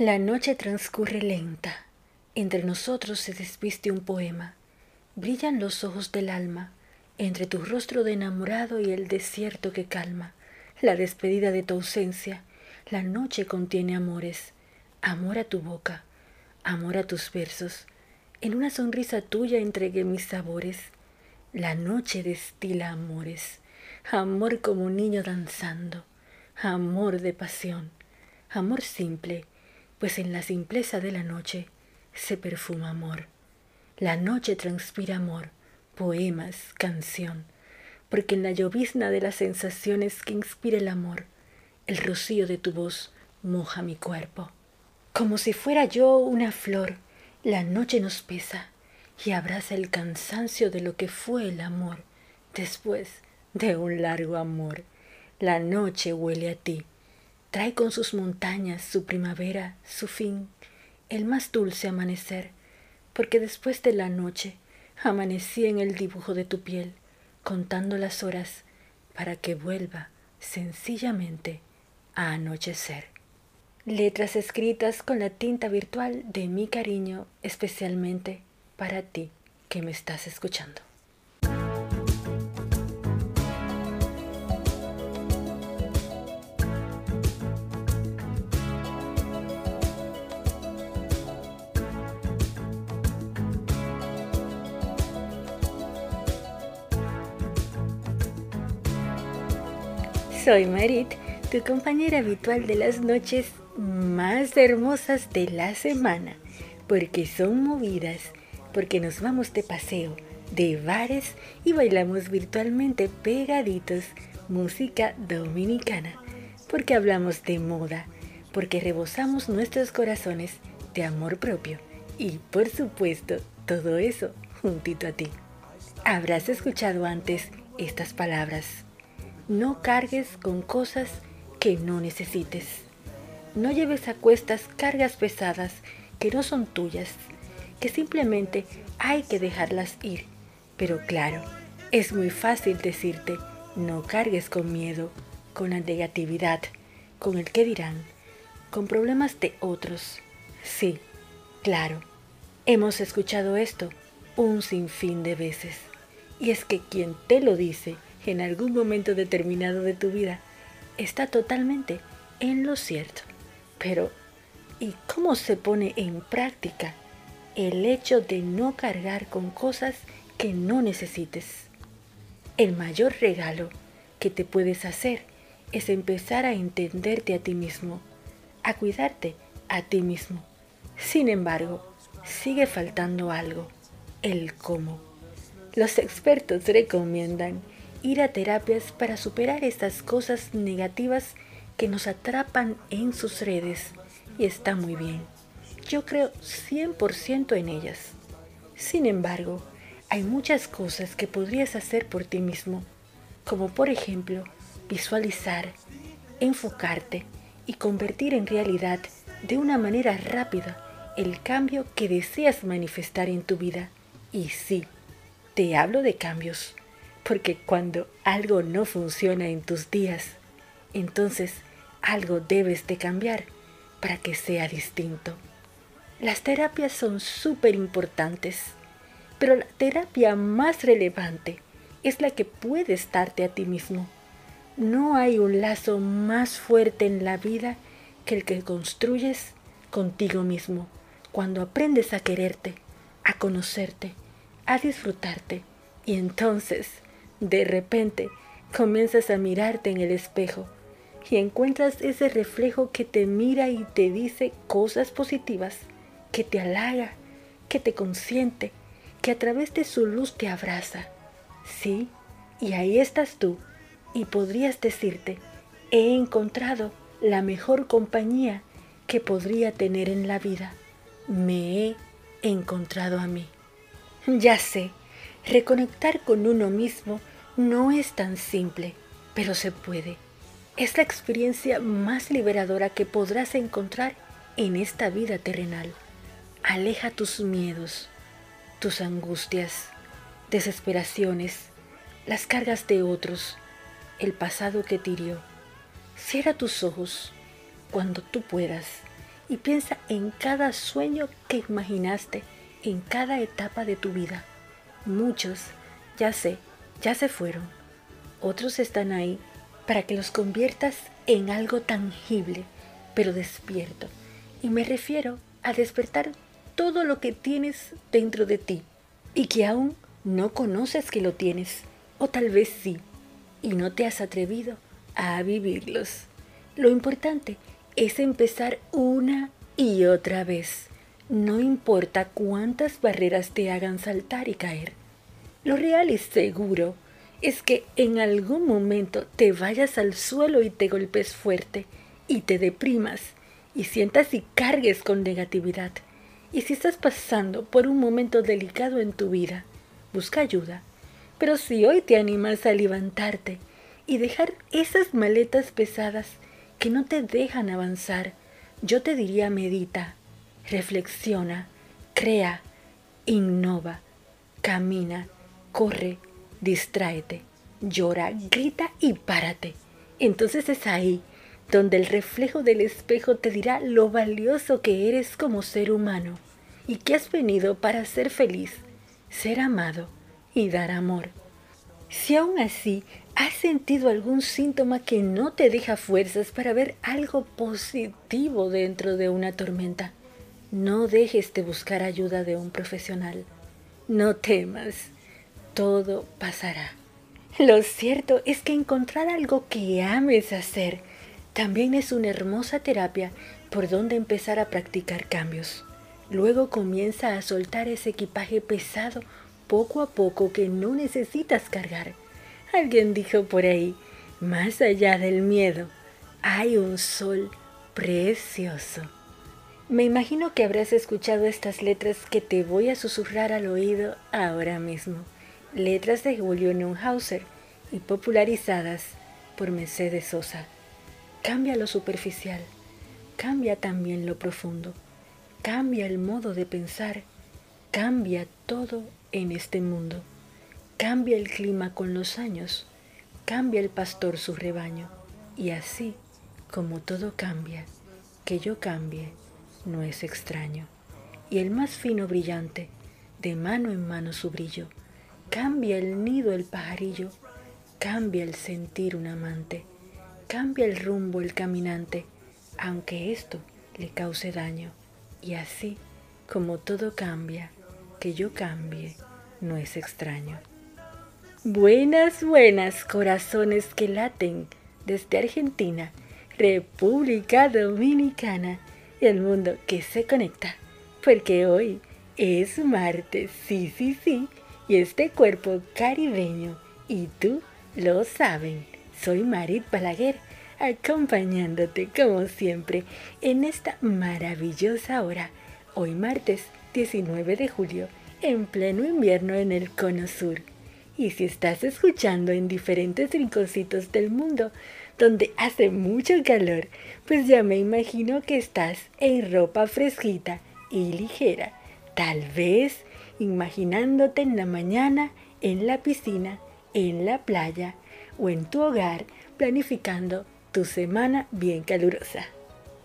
La noche transcurre lenta. Entre nosotros se desviste un poema. Brillan los ojos del alma, entre tu rostro de enamorado y el desierto que calma. La despedida de tu ausencia. La noche contiene amores. Amor a tu boca, amor a tus versos. En una sonrisa tuya entregué mis sabores. La noche destila amores. Amor como un niño danzando. Amor de pasión. Amor simple pues en la simpleza de la noche se perfuma amor. La noche transpira amor, poemas, canción, porque en la llovizna de las sensaciones que inspira el amor, el rocío de tu voz moja mi cuerpo. Como si fuera yo una flor, la noche nos pesa y abraza el cansancio de lo que fue el amor después de un largo amor. La noche huele a ti, Trae con sus montañas su primavera, su fin, el más dulce amanecer, porque después de la noche amanecí en el dibujo de tu piel, contando las horas para que vuelva sencillamente a anochecer. Letras escritas con la tinta virtual de mi cariño, especialmente para ti que me estás escuchando. Soy Marit, tu compañera habitual de las noches más hermosas de la semana, porque son movidas, porque nos vamos de paseo, de bares y bailamos virtualmente pegaditos música dominicana, porque hablamos de moda, porque rebosamos nuestros corazones de amor propio y por supuesto todo eso juntito a ti. Habrás escuchado antes estas palabras no cargues con cosas que no necesites. No lleves a cuestas cargas pesadas que no son tuyas, que simplemente hay que dejarlas ir. Pero claro, es muy fácil decirte, no cargues con miedo, con la negatividad, con el que dirán, con problemas de otros. Sí, claro, hemos escuchado esto un sinfín de veces. Y es que quien te lo dice en algún momento determinado de tu vida está totalmente en lo cierto. Pero, ¿y cómo se pone en práctica el hecho de no cargar con cosas que no necesites? El mayor regalo que te puedes hacer es empezar a entenderte a ti mismo, a cuidarte a ti mismo. Sin embargo, sigue faltando algo, el cómo. Los expertos recomiendan ir a terapias para superar estas cosas negativas que nos atrapan en sus redes y está muy bien. Yo creo 100% en ellas. Sin embargo, hay muchas cosas que podrías hacer por ti mismo, como por ejemplo visualizar, enfocarte y convertir en realidad de una manera rápida el cambio que deseas manifestar en tu vida. Y sí, te hablo de cambios porque cuando algo no funciona en tus días, entonces algo debes de cambiar para que sea distinto. Las terapias son súper importantes, pero la terapia más relevante es la que puedes darte a ti mismo. No hay un lazo más fuerte en la vida que el que construyes contigo mismo cuando aprendes a quererte, a conocerte, a disfrutarte y entonces de repente comienzas a mirarte en el espejo y encuentras ese reflejo que te mira y te dice cosas positivas, que te halaga, que te consiente, que a través de su luz te abraza. Sí, y ahí estás tú, y podrías decirte, he encontrado la mejor compañía que podría tener en la vida. Me he encontrado a mí. Ya sé, reconectar con uno mismo no es tan simple, pero se puede. Es la experiencia más liberadora que podrás encontrar en esta vida terrenal. Aleja tus miedos, tus angustias, desesperaciones, las cargas de otros, el pasado que te hirió. Cierra tus ojos cuando tú puedas y piensa en cada sueño que imaginaste en cada etapa de tu vida. Muchos, ya sé, ya se fueron. Otros están ahí para que los conviertas en algo tangible, pero despierto. Y me refiero a despertar todo lo que tienes dentro de ti y que aún no conoces que lo tienes, o tal vez sí, y no te has atrevido a vivirlos. Lo importante es empezar una y otra vez. No importa cuántas barreras te hagan saltar y caer. Lo real y seguro es que en algún momento te vayas al suelo y te golpes fuerte y te deprimas y sientas y cargues con negatividad. Y si estás pasando por un momento delicado en tu vida, busca ayuda. Pero si hoy te animas a levantarte y dejar esas maletas pesadas que no te dejan avanzar, yo te diría medita, reflexiona, crea, innova, camina, corre, distráete, llora, grita y párate. Entonces es ahí donde el reflejo del espejo te dirá lo valioso que eres como ser humano y que has venido para ser feliz, ser amado y dar amor. Si aún así has sentido algún síntoma que no te deja fuerzas para ver algo positivo dentro de una tormenta, no dejes de buscar ayuda de un profesional. No temas, todo pasará. Lo cierto es que encontrar algo que ames hacer también es una hermosa terapia por donde empezar a practicar cambios. Luego comienza a soltar ese equipaje pesado poco a poco que no necesitas cargar. Alguien dijo por ahí, más allá del miedo, hay un sol precioso. Me imagino que habrás escuchado estas letras que te voy a susurrar al oído ahora mismo. Letras de Julio Neuhauser y popularizadas por Mercedes Sosa. Cambia lo superficial, cambia también lo profundo, cambia el modo de pensar, cambia todo en este mundo. Cambia el clima con los años, cambia el pastor su rebaño, y así como todo cambia, que yo cambie no es extraño. Y el más fino brillante, de mano en mano su brillo, cambia el nido el pajarillo, cambia el sentir un amante, cambia el rumbo el caminante, aunque esto le cause daño. Y así como todo cambia, que yo cambie no es extraño. Buenas, buenas corazones que laten desde Argentina, República Dominicana el mundo que se conecta, porque hoy es martes, sí, sí, sí, y este cuerpo caribeño, y tú lo saben, soy Marit Balaguer, acompañándote como siempre en esta maravillosa hora, hoy martes 19 de julio, en pleno invierno en el cono sur. Y si estás escuchando en diferentes rinconcitos del mundo, donde hace mucho calor, pues ya me imagino que estás en ropa fresquita y ligera, tal vez imaginándote en la mañana, en la piscina, en la playa o en tu hogar, planificando tu semana bien calurosa.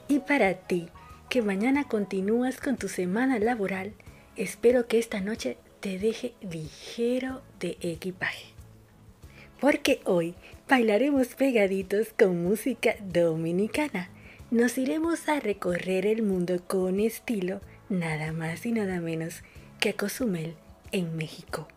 Y para ti, que mañana continúas con tu semana laboral, espero que esta noche te deje ligero de equipaje. Porque hoy bailaremos pegaditos con música dominicana. Nos iremos a recorrer el mundo con estilo, nada más y nada menos que a Cozumel, en México.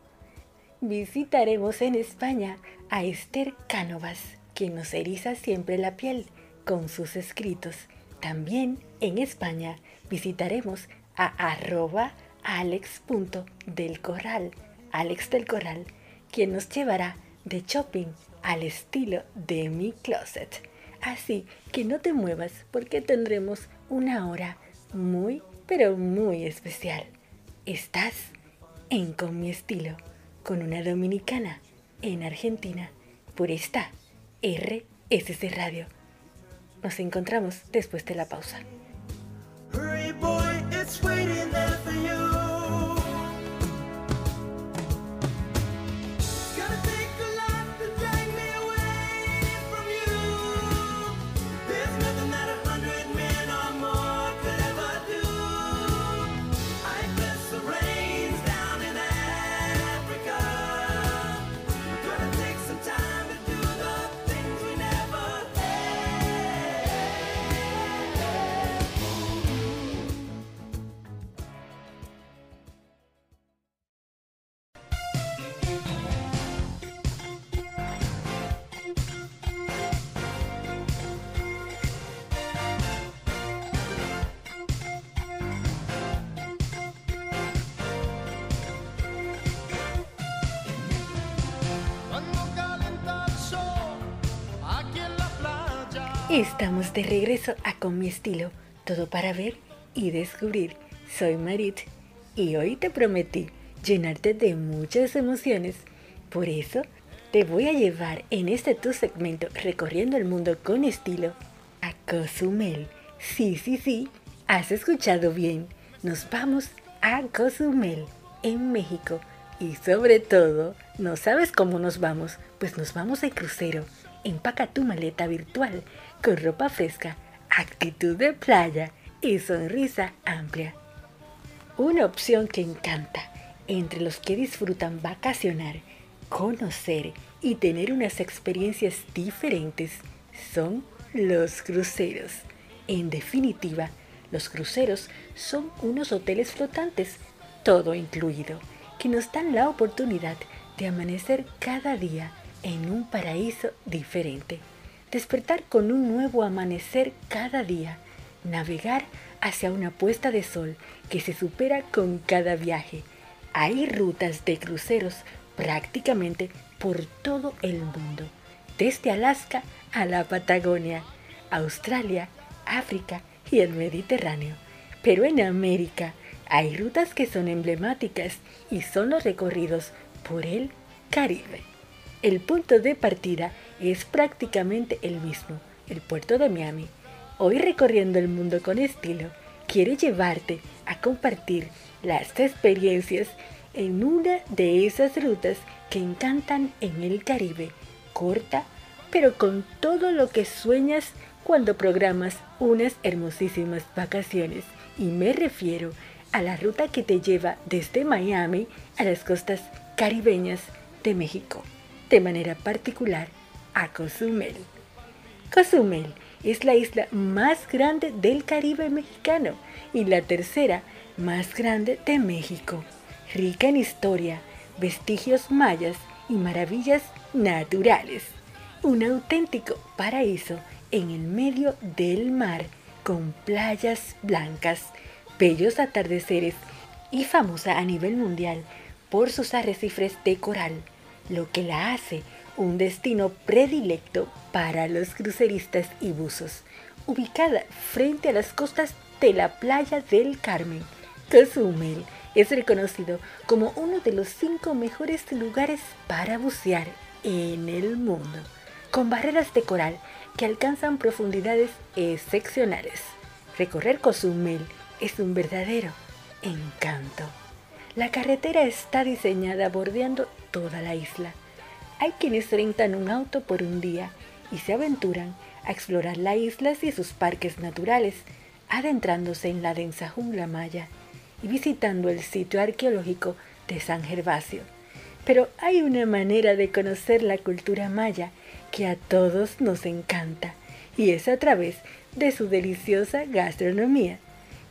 Visitaremos en España a Esther Cánovas, quien nos eriza siempre la piel con sus escritos. También en España visitaremos a arroba alex.delcorral, Alex del Corral, quien nos llevará de shopping al estilo de mi closet. Así que no te muevas porque tendremos una hora muy, pero muy especial. Estás en Con mi estilo, con una dominicana en Argentina, por esta RSC Radio. Nos encontramos después de la pausa. Estamos de regreso a Con mi estilo, todo para ver y descubrir. Soy Marit y hoy te prometí llenarte de muchas emociones. Por eso te voy a llevar en este tu segmento recorriendo el mundo con estilo a Cozumel. Sí, sí, sí, has escuchado bien. Nos vamos a Cozumel, en México. Y sobre todo, ¿no sabes cómo nos vamos? Pues nos vamos de crucero. Empaca tu maleta virtual con ropa fresca, actitud de playa y sonrisa amplia. Una opción que encanta entre los que disfrutan vacacionar, conocer y tener unas experiencias diferentes son los cruceros. En definitiva, los cruceros son unos hoteles flotantes, todo incluido, que nos dan la oportunidad de amanecer cada día en un paraíso diferente, despertar con un nuevo amanecer cada día, navegar hacia una puesta de sol que se supera con cada viaje. Hay rutas de cruceros prácticamente por todo el mundo, desde Alaska a la Patagonia, Australia, África y el Mediterráneo. Pero en América hay rutas que son emblemáticas y son los recorridos por el Caribe. El punto de partida es prácticamente el mismo, el puerto de Miami. Hoy recorriendo el mundo con estilo, quiere llevarte a compartir las experiencias en una de esas rutas que encantan en el Caribe, corta, pero con todo lo que sueñas cuando programas unas hermosísimas vacaciones. Y me refiero a la ruta que te lleva desde Miami a las costas caribeñas de México, de manera particular Cozumel. Cozumel es la isla más grande del Caribe mexicano y la tercera más grande de México, rica en historia, vestigios mayas y maravillas naturales. Un auténtico paraíso en el medio del mar con playas blancas, bellos atardeceres y famosa a nivel mundial por sus arrecifes de coral, lo que la hace un destino predilecto para los cruceristas y buzos, ubicada frente a las costas de la playa del Carmen. Cozumel es reconocido como uno de los cinco mejores lugares para bucear en el mundo, con barreras de coral que alcanzan profundidades excepcionales. Recorrer Cozumel es un verdadero encanto. La carretera está diseñada bordeando toda la isla. Hay quienes rentan un auto por un día y se aventuran a explorar la isla y sus parques naturales, adentrándose en la densa jungla maya y visitando el sitio arqueológico de San Gervasio. Pero hay una manera de conocer la cultura maya que a todos nos encanta y es a través de su deliciosa gastronomía.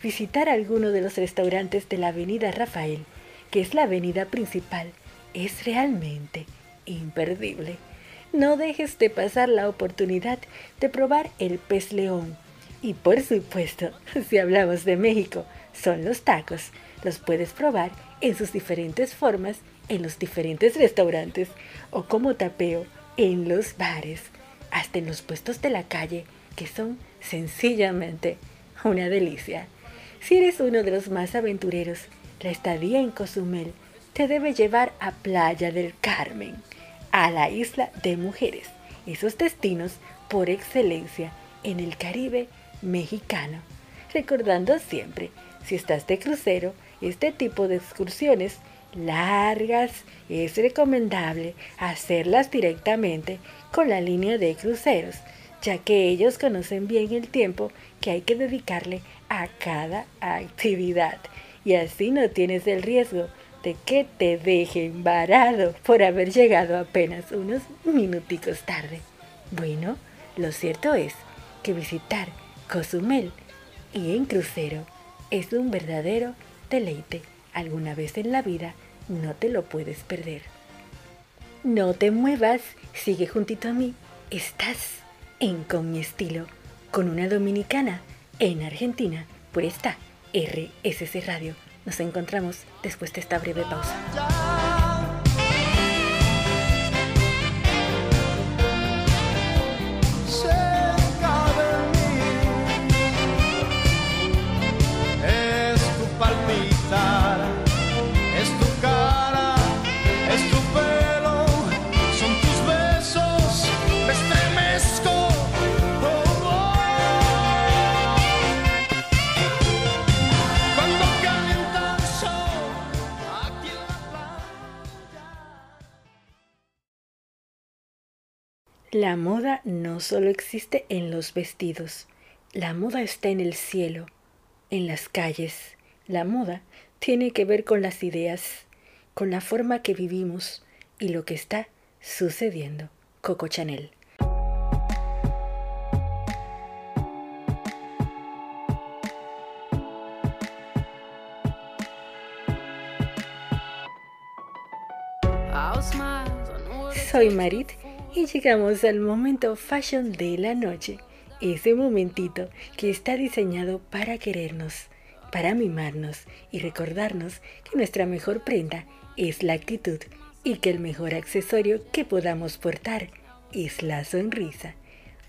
Visitar alguno de los restaurantes de la Avenida Rafael, que es la avenida principal, es realmente imperdible. No dejes de pasar la oportunidad de probar el pez león. Y por supuesto, si hablamos de México, son los tacos. Los puedes probar en sus diferentes formas en los diferentes restaurantes o como tapeo en los bares, hasta en los puestos de la calle, que son sencillamente una delicia. Si eres uno de los más aventureros, la estadía en Cozumel te debe llevar a Playa del Carmen, a la isla de mujeres, esos destinos por excelencia en el Caribe mexicano. Recordando siempre, si estás de crucero, este tipo de excursiones largas, es recomendable hacerlas directamente con la línea de cruceros, ya que ellos conocen bien el tiempo que hay que dedicarle a cada actividad y así no tienes el riesgo que te dejen varado por haber llegado apenas unos minuticos tarde. Bueno, lo cierto es que visitar Cozumel y en crucero es un verdadero deleite alguna vez en la vida no te lo puedes perder. No te muevas, sigue juntito a mí. Estás en Con mi estilo, con una dominicana en Argentina, por esta RSC Radio. Nos encontramos después de esta breve pausa. La moda no solo existe en los vestidos, la moda está en el cielo, en las calles. La moda tiene que ver con las ideas, con la forma que vivimos y lo que está sucediendo. Coco Chanel. Soy Marit y llegamos al momento fashion de la noche, ese momentito que está diseñado para querernos, para mimarnos y recordarnos que nuestra mejor prenda es la actitud y que el mejor accesorio que podamos portar es la sonrisa.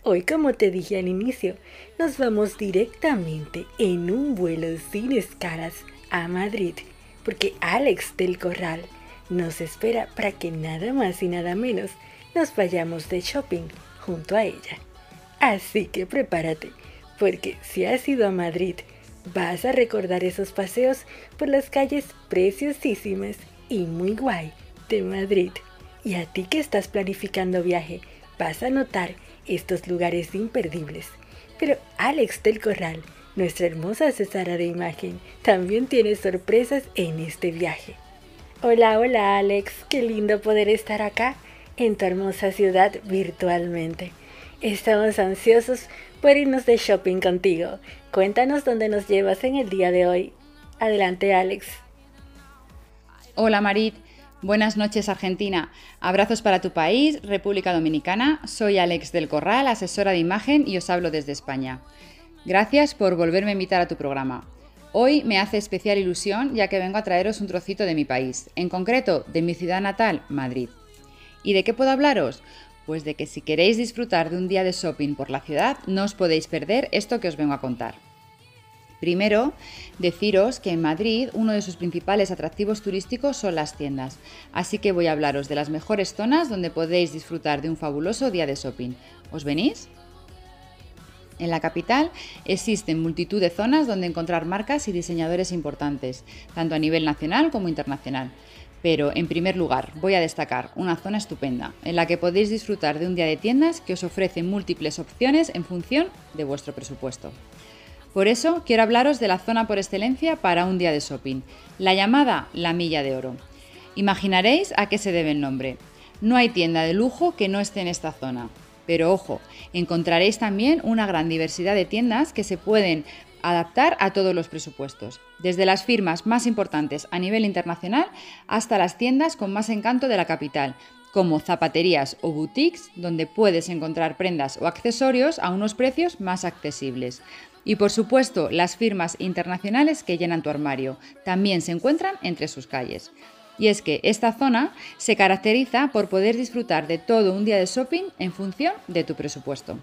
Hoy, como te dije al inicio, nos vamos directamente en un vuelo sin escalas a Madrid, porque Alex del Corral nos espera para que nada más y nada menos nos vayamos de shopping junto a ella. Así que prepárate, porque si has ido a Madrid, vas a recordar esos paseos por las calles preciosísimas y muy guay de Madrid. Y a ti que estás planificando viaje, vas a notar estos lugares imperdibles. Pero Alex del Corral, nuestra hermosa asesora de imagen, también tiene sorpresas en este viaje. Hola, hola Alex, qué lindo poder estar acá en tu hermosa ciudad virtualmente. Estamos ansiosos por irnos de shopping contigo. Cuéntanos dónde nos llevas en el día de hoy. Adelante, Alex. Hola, Marit. Buenas noches, Argentina. Abrazos para tu país, República Dominicana. Soy Alex del Corral, asesora de imagen y os hablo desde España. Gracias por volverme a invitar a tu programa. Hoy me hace especial ilusión ya que vengo a traeros un trocito de mi país, en concreto de mi ciudad natal, Madrid. ¿Y de qué puedo hablaros? Pues de que si queréis disfrutar de un día de shopping por la ciudad, no os podéis perder esto que os vengo a contar. Primero, deciros que en Madrid uno de sus principales atractivos turísticos son las tiendas, así que voy a hablaros de las mejores zonas donde podéis disfrutar de un fabuloso día de shopping. ¿Os venís? En la capital existen multitud de zonas donde encontrar marcas y diseñadores importantes, tanto a nivel nacional como internacional. Pero, en primer lugar, voy a destacar una zona estupenda, en la que podéis disfrutar de un día de tiendas que os ofrece múltiples opciones en función de vuestro presupuesto. Por eso, quiero hablaros de la zona por excelencia para un día de shopping, la llamada La Milla de Oro. Imaginaréis a qué se debe el nombre. No hay tienda de lujo que no esté en esta zona. Pero ojo, encontraréis también una gran diversidad de tiendas que se pueden adaptar a todos los presupuestos, desde las firmas más importantes a nivel internacional hasta las tiendas con más encanto de la capital, como zapaterías o boutiques, donde puedes encontrar prendas o accesorios a unos precios más accesibles. Y por supuesto, las firmas internacionales que llenan tu armario también se encuentran entre sus calles. Y es que esta zona se caracteriza por poder disfrutar de todo un día de shopping en función de tu presupuesto.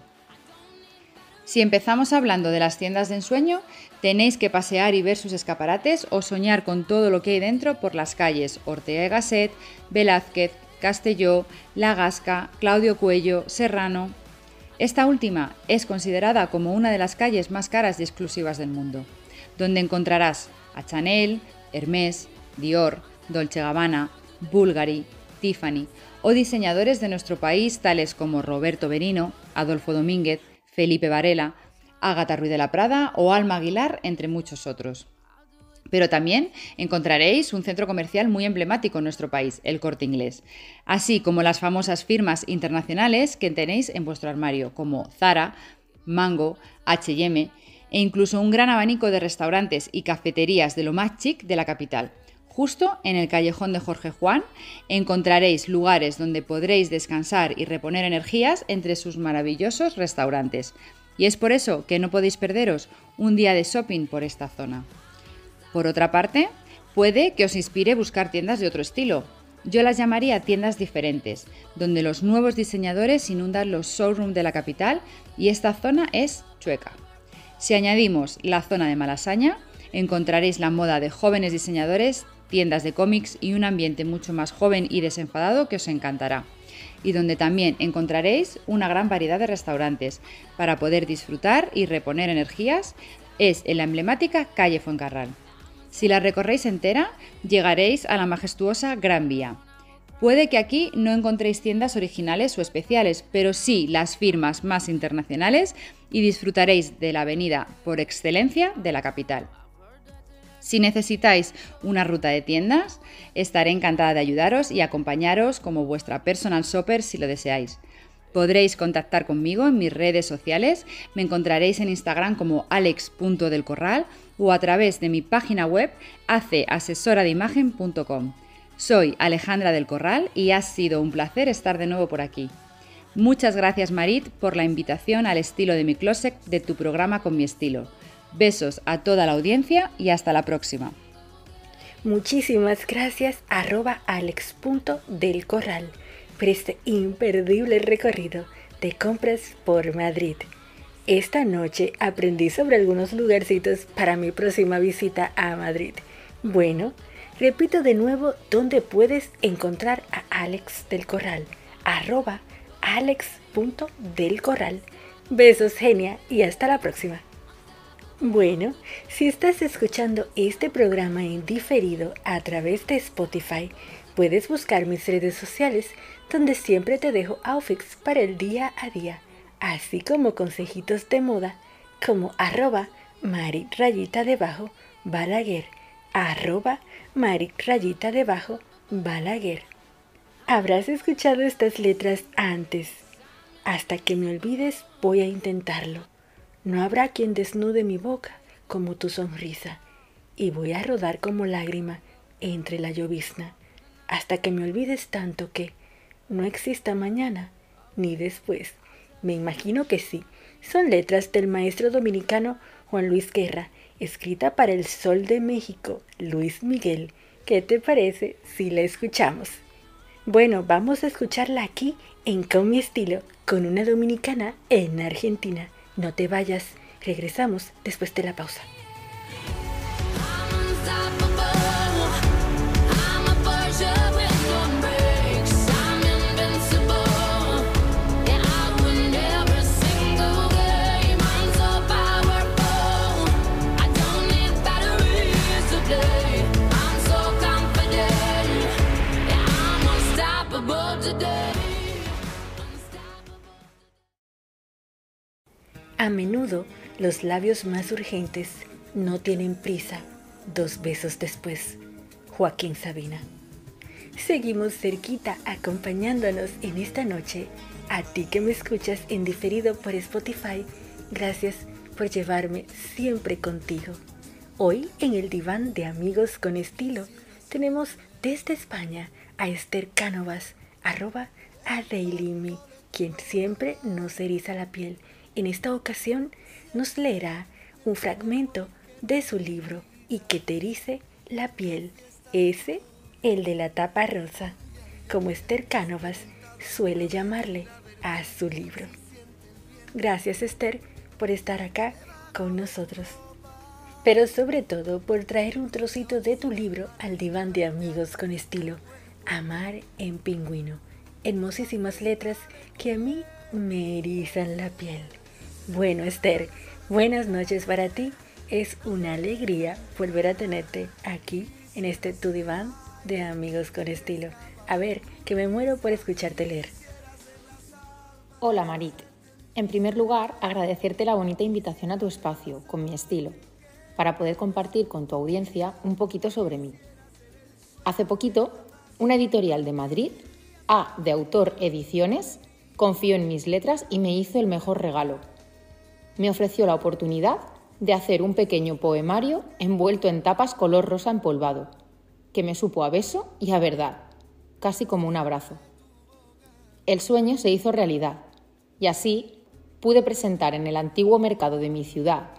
Si empezamos hablando de las tiendas de ensueño, tenéis que pasear y ver sus escaparates o soñar con todo lo que hay dentro por las calles Ortega y Gasset, Velázquez, Castelló, La Gasca, Claudio Cuello, Serrano. Esta última es considerada como una de las calles más caras y exclusivas del mundo, donde encontrarás a Chanel, Hermès, Dior, Dolce Gabbana, Bulgari, Tiffany o diseñadores de nuestro país tales como Roberto Berino, Adolfo Domínguez, Felipe Varela, Ágata Ruiz de la Prada o Alma Aguilar, entre muchos otros. Pero también encontraréis un centro comercial muy emblemático en nuestro país, el Corte Inglés, así como las famosas firmas internacionales que tenéis en vuestro armario, como Zara, Mango, HM, e incluso un gran abanico de restaurantes y cafeterías de lo más chic de la capital. Justo en el callejón de Jorge Juan encontraréis lugares donde podréis descansar y reponer energías entre sus maravillosos restaurantes. Y es por eso que no podéis perderos un día de shopping por esta zona. Por otra parte, puede que os inspire buscar tiendas de otro estilo. Yo las llamaría tiendas diferentes, donde los nuevos diseñadores inundan los showrooms de la capital y esta zona es Chueca. Si añadimos la zona de Malasaña, encontraréis la moda de jóvenes diseñadores tiendas de cómics y un ambiente mucho más joven y desenfadado que os encantará. Y donde también encontraréis una gran variedad de restaurantes para poder disfrutar y reponer energías es en la emblemática calle Fuencarral. Si la recorréis entera, llegaréis a la majestuosa Gran Vía. Puede que aquí no encontréis tiendas originales o especiales, pero sí las firmas más internacionales y disfrutaréis de la avenida por excelencia de la capital. Si necesitáis una ruta de tiendas, estaré encantada de ayudaros y acompañaros como vuestra personal shopper si lo deseáis. Podréis contactar conmigo en mis redes sociales, me encontraréis en Instagram como alex.delcorral o a través de mi página web aceasesoradeimagen.com. Soy Alejandra del Corral y ha sido un placer estar de nuevo por aquí. Muchas gracias Marit por la invitación al estilo de mi closet de tu programa con mi estilo. Besos a toda la audiencia y hasta la próxima. Muchísimas gracias arroba por este imperdible recorrido de compras por Madrid. Esta noche aprendí sobre algunos lugarcitos para mi próxima visita a Madrid. Bueno, Repito de nuevo dónde puedes encontrar a Alex del Corral, arroba alex.delcorral. Besos, genia, y hasta la próxima. Bueno, si estás escuchando este programa en diferido a través de Spotify, puedes buscar mis redes sociales donde siempre te dejo outfits para el día a día, así como consejitos de moda como arroba mari rayita debajo balaguer arroba Mari rayita debajo Balaguer. Habrás escuchado estas letras antes. Hasta que me olvides voy a intentarlo. No habrá quien desnude mi boca como tu sonrisa. Y voy a rodar como lágrima entre la llovizna. Hasta que me olvides tanto que no exista mañana ni después. Me imagino que sí. Son letras del maestro dominicano Juan Luis Guerra escrita para el Sol de México, Luis Miguel. ¿Qué te parece si la escuchamos? Bueno, vamos a escucharla aquí en Con mi estilo, con una dominicana en Argentina. No te vayas, regresamos después de la pausa. A menudo los labios más urgentes no tienen prisa dos besos después. Joaquín Sabina. Seguimos cerquita acompañándonos en esta noche. A ti que me escuchas en diferido por Spotify, gracias por llevarme siempre contigo. Hoy en el diván de amigos con estilo tenemos desde España a Esther Cánovas, arroba a quien siempre nos eriza la piel en esta ocasión nos leerá un fragmento de su libro y que te erice la piel, ese, el de la tapa rosa, como Esther Cánovas suele llamarle a su libro. Gracias Esther por estar acá con nosotros, pero sobre todo por traer un trocito de tu libro al diván de amigos con estilo, Amar en Pingüino, hermosísimas letras que a mí me erizan la piel. Bueno, Esther, buenas noches para ti. Es una alegría volver a tenerte aquí en este tu diván de amigos con estilo. A ver, que me muero por escucharte leer. Hola Marit. En primer lugar, agradecerte la bonita invitación a tu espacio, con mi estilo, para poder compartir con tu audiencia un poquito sobre mí. Hace poquito, una editorial de Madrid, A de Autor Ediciones, confió en mis letras y me hizo el mejor regalo, me ofreció la oportunidad de hacer un pequeño poemario envuelto en tapas color rosa empolvado, que me supo a beso y a verdad, casi como un abrazo. El sueño se hizo realidad y así pude presentar en el antiguo mercado de mi ciudad,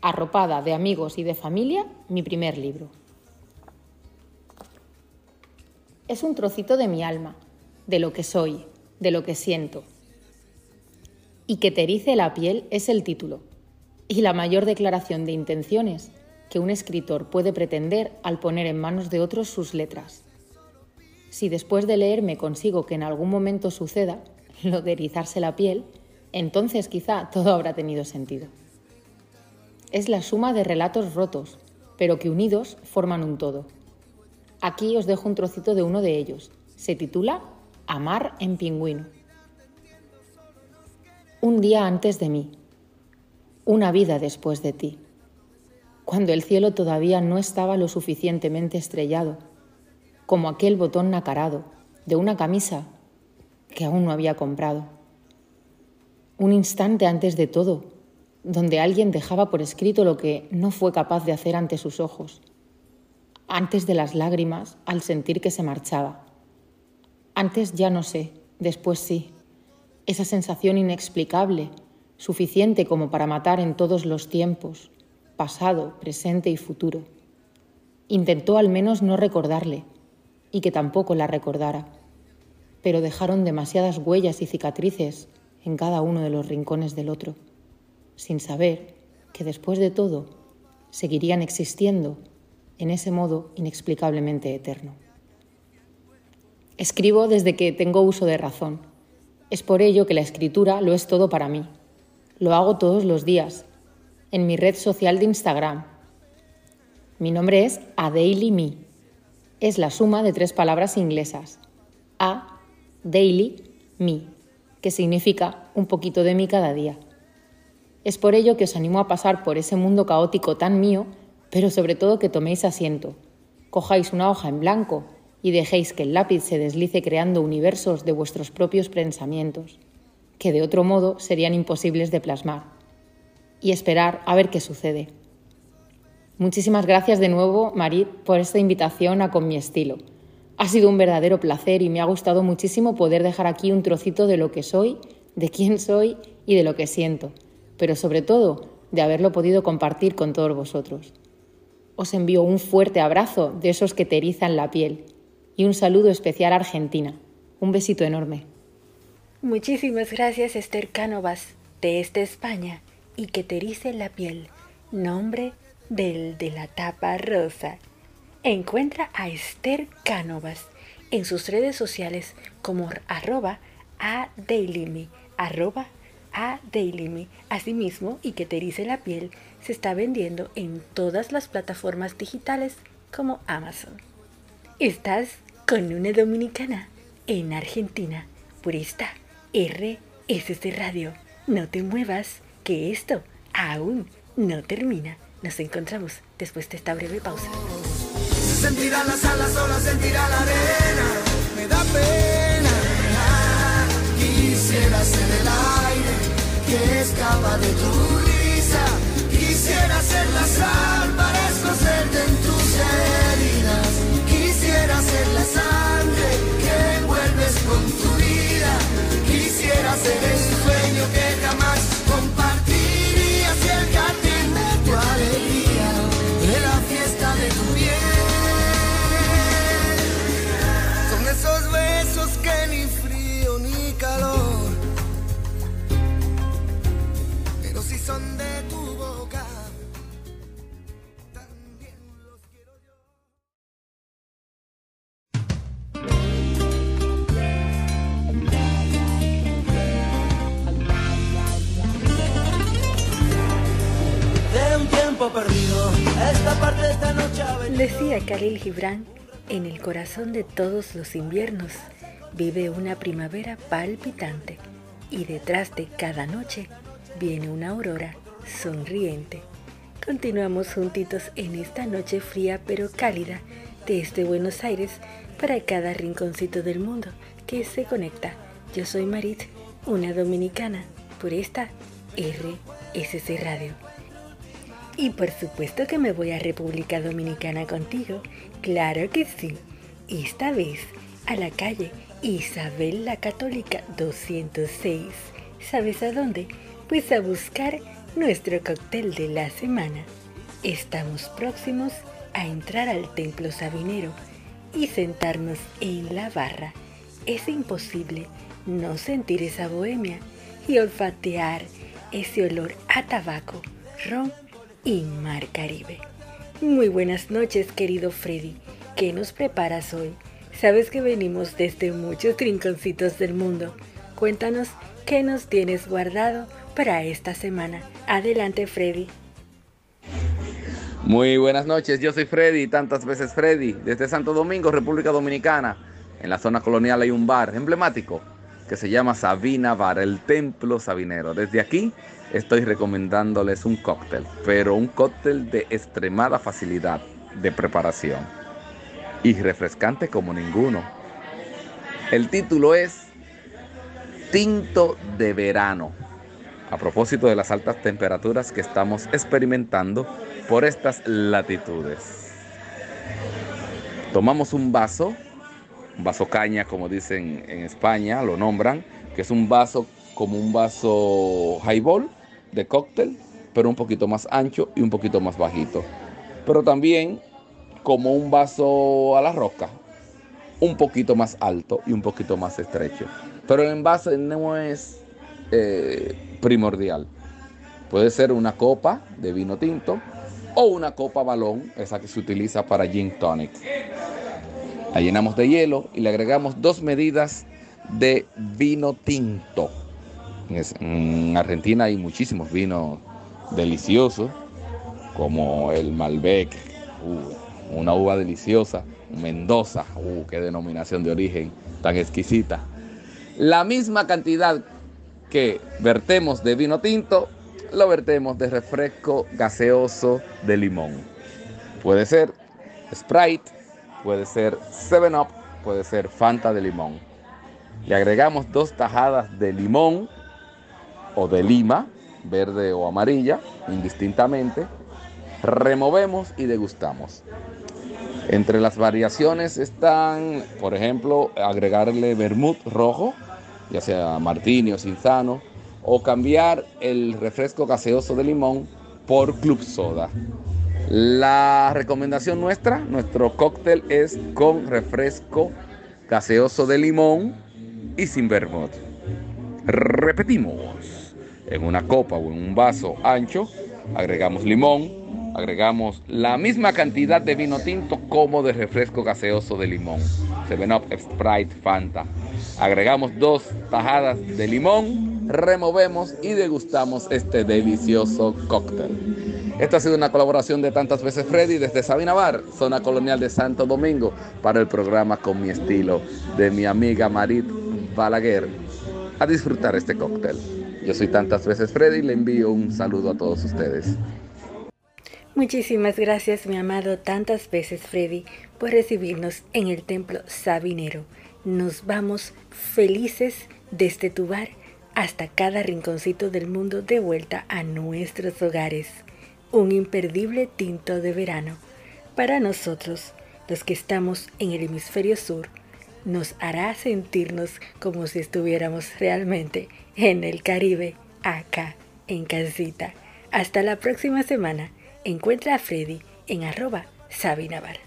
arropada de amigos y de familia, mi primer libro. Es un trocito de mi alma, de lo que soy, de lo que siento, y que te erice la piel es el título, y la mayor declaración de intenciones que un escritor puede pretender al poner en manos de otros sus letras. Si después de leerme consigo que en algún momento suceda lo de erizarse la piel, entonces quizá todo habrá tenido sentido. Es la suma de relatos rotos, pero que unidos forman un todo. Aquí os dejo un trocito de uno de ellos, Se titula Amar en pingüino. Un día antes de mí, una vida después de ti, cuando el cielo todavía no estaba lo suficientemente estrellado, como aquel botón nacarado de una camisa que aún no había comprado. Un instante antes de todo, donde alguien dejaba por escrito lo que no fue capaz de hacer ante sus ojos, antes de las lágrimas al sentir que se marchaba. Antes ya no sé, después sí. Esa sensación inexplicable, suficiente como para matar en todos los tiempos, pasado, presente y futuro. Intentó al menos no recordarle y que tampoco la recordara, pero dejaron demasiadas huellas y cicatrices en cada uno de los rincones del otro, sin saber que después de todo seguirían existiendo en ese modo inexplicablemente eterno. Escribo desde que tengo uso de razón. Es por ello que la escritura lo es todo para mí. Lo hago todos los días, en mi red social de Instagram. Mi nombre es A Daily Me. Es la suma de tres palabras inglesas. A, Daily, Me, que significa un poquito de mí cada día. Es por ello que os animo a pasar por ese mundo caótico tan mío pero sobre todo que toméis asiento, cojáis una hoja en blanco y dejéis que el lápiz se deslice creando universos de vuestros propios pensamientos, que de otro modo serían imposibles de plasmar, y esperar a ver qué sucede. Muchísimas gracias de nuevo, Marit, por esta invitación a Con mi estilo. Ha sido un verdadero placer y me ha gustado muchísimo poder dejar aquí un trocito de lo que soy, de quién soy y de lo que siento, pero sobre todo de haberlo podido compartir con todos vosotros. Os envío un fuerte abrazo de esos que te erizan la piel y un saludo especial a Argentina. Un besito enorme. Muchísimas gracias Esther Cánovas de esta España y que te erice la piel. Nombre del de la tapa rosa. Encuentra a Esther Cánovas en sus redes sociales como arroba a dailyme, arroba a. Asimismo, y que te erice la piel, se está vendiendo en todas las plataformas digitales como Amazon. Estás con una dominicana en Argentina por esta RSC Radio. No te muevas, que esto aún no termina. Nos encontramos después de esta breve pausa. Sentirá las alas o sentirá la arena. Me da pena. Quisiera ser el aire que escapa de tu Quisiera ser la sal para Decía Khalil Gibran, en el corazón de todos los inviernos vive una primavera palpitante y detrás de cada noche viene una aurora sonriente. Continuamos juntitos en esta noche fría pero cálida de este Buenos Aires para cada rinconcito del mundo que se conecta. Yo soy Marit, una dominicana, por esta RSC Radio. Y por supuesto que me voy a República Dominicana contigo. Claro que sí. Esta vez a la calle Isabel la Católica 206. ¿Sabes a dónde? Pues a buscar nuestro cóctel de la semana. Estamos próximos a entrar al templo sabinero y sentarnos en la barra. Es imposible no sentir esa bohemia y olfatear ese olor a tabaco, ron y Mar Caribe. Muy buenas noches, querido Freddy. ¿Qué nos preparas hoy? Sabes que venimos desde muchos rinconcitos del mundo. Cuéntanos qué nos tienes guardado para esta semana. Adelante, Freddy. Muy buenas noches, yo soy Freddy, tantas veces Freddy, desde Santo Domingo, República Dominicana. En la zona colonial hay un bar emblemático que se llama Sabina Bar, el Templo Sabinero. Desde aquí estoy recomendándoles un cóctel, pero un cóctel de extremada facilidad de preparación y refrescante como ninguno. El título es Tinto de Verano. A propósito de las altas temperaturas que estamos experimentando por estas latitudes. Tomamos un vaso, un vaso caña como dicen en España, lo nombran, que es un vaso como un vaso highball de cóctel, pero un poquito más ancho y un poquito más bajito. Pero también como un vaso a la roca, un poquito más alto y un poquito más estrecho. Pero el envase no es eh, primordial. Puede ser una copa de vino tinto o una copa balón, esa que se utiliza para gin tonic. La llenamos de hielo y le agregamos dos medidas de vino tinto. En Argentina hay muchísimos vinos deliciosos, como el Malbec, uh, una uva deliciosa, Mendoza, uh, qué denominación de origen tan exquisita. La misma cantidad que vertemos de vino tinto, lo vertemos de refresco gaseoso de limón. Puede ser Sprite, puede ser 7-Up, puede ser Fanta de limón. Le agregamos dos tajadas de limón o de lima, verde o amarilla, indistintamente. Removemos y degustamos. Entre las variaciones están, por ejemplo, agregarle vermut rojo, ya sea martini o cinzano, o cambiar el refresco gaseoso de limón por club soda. La recomendación nuestra, nuestro cóctel es con refresco gaseoso de limón y sin vermut. Repetimos, en una copa o en un vaso ancho agregamos limón, agregamos la misma cantidad de vino tinto como de refresco gaseoso de limón. 7-Up, Sprite, Fanta. Agregamos dos tajadas de limón, removemos y degustamos este delicioso cóctel. Esta ha sido una colaboración de tantas veces Freddy desde Sabina Bar, zona colonial de Santo Domingo, para el programa Con mi estilo de mi amiga Marit Balaguer. A disfrutar este cóctel. Yo soy tantas veces Freddy y le envío un saludo a todos ustedes. Muchísimas gracias, mi amado, tantas veces Freddy, por recibirnos en el templo Sabinero. Nos vamos felices desde tu bar hasta cada rinconcito del mundo de vuelta a nuestros hogares. Un imperdible tinto de verano. Para nosotros, los que estamos en el hemisferio sur, nos hará sentirnos como si estuviéramos realmente en el Caribe, acá, en casita. Hasta la próxima semana. Encuentra a Freddy en arroba Sabinavar.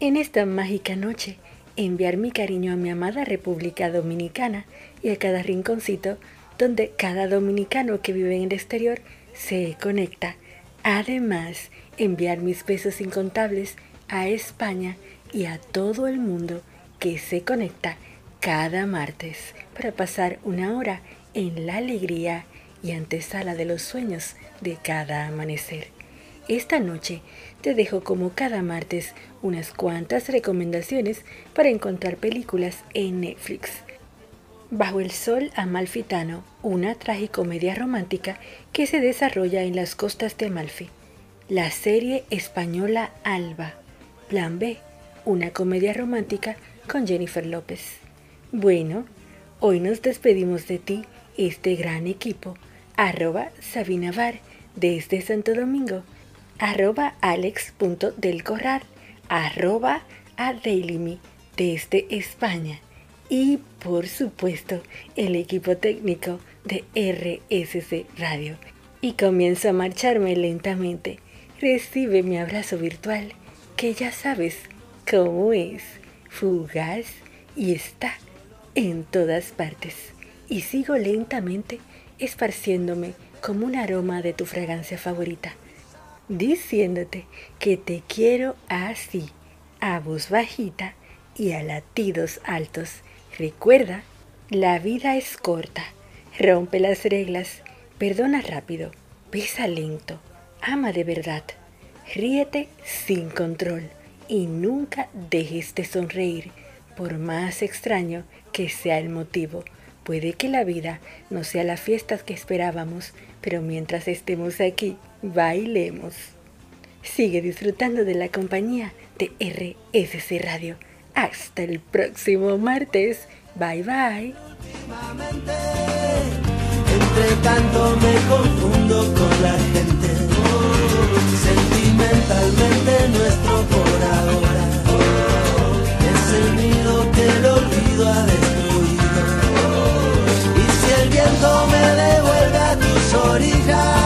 En esta mágica noche, enviar mi cariño a mi amada República Dominicana y a cada rinconcito donde cada dominicano que vive en el exterior se conecta. Además, enviar mis besos incontables a España y a todo el mundo que se conecta cada martes para pasar una hora en la alegría y antesala de los sueños de cada amanecer. Esta noche te dejo como cada martes unas cuantas recomendaciones para encontrar películas en Netflix. Bajo el Sol Amalfitano, una tragicomedia romántica que se desarrolla en las costas de Amalfi. La serie española Alba. Plan B, una comedia romántica con Jennifer López. Bueno, hoy nos despedimos de ti, este gran equipo, arroba Sabina Bar, desde Santo Domingo, arroba alex.delcorral, arroba a desde España y por supuesto el equipo técnico de RSC Radio. Y comienzo a marcharme lentamente. Recibe mi abrazo virtual, que ya sabes cómo es, fugaz y está en todas partes. Y sigo lentamente esparciéndome como un aroma de tu fragancia favorita, diciéndote que te quiero así, a voz bajita y a latidos altos. Recuerda, la vida es corta, rompe las reglas, perdona rápido, pesa lento, ama de verdad, ríete sin control y nunca dejes de sonreír, por más extraño que sea el motivo. Puede que la vida no sea la fiesta que esperábamos, pero mientras estemos aquí, bailemos. Sigue disfrutando de la compañía de RSC Radio. Hasta el próximo martes. Bye bye. Entre tanto me confundo con la gente. Sentimentalmente nuestro. Es el nido que el olvido ha destruido. Y si el viento me devuelve a tus orillas,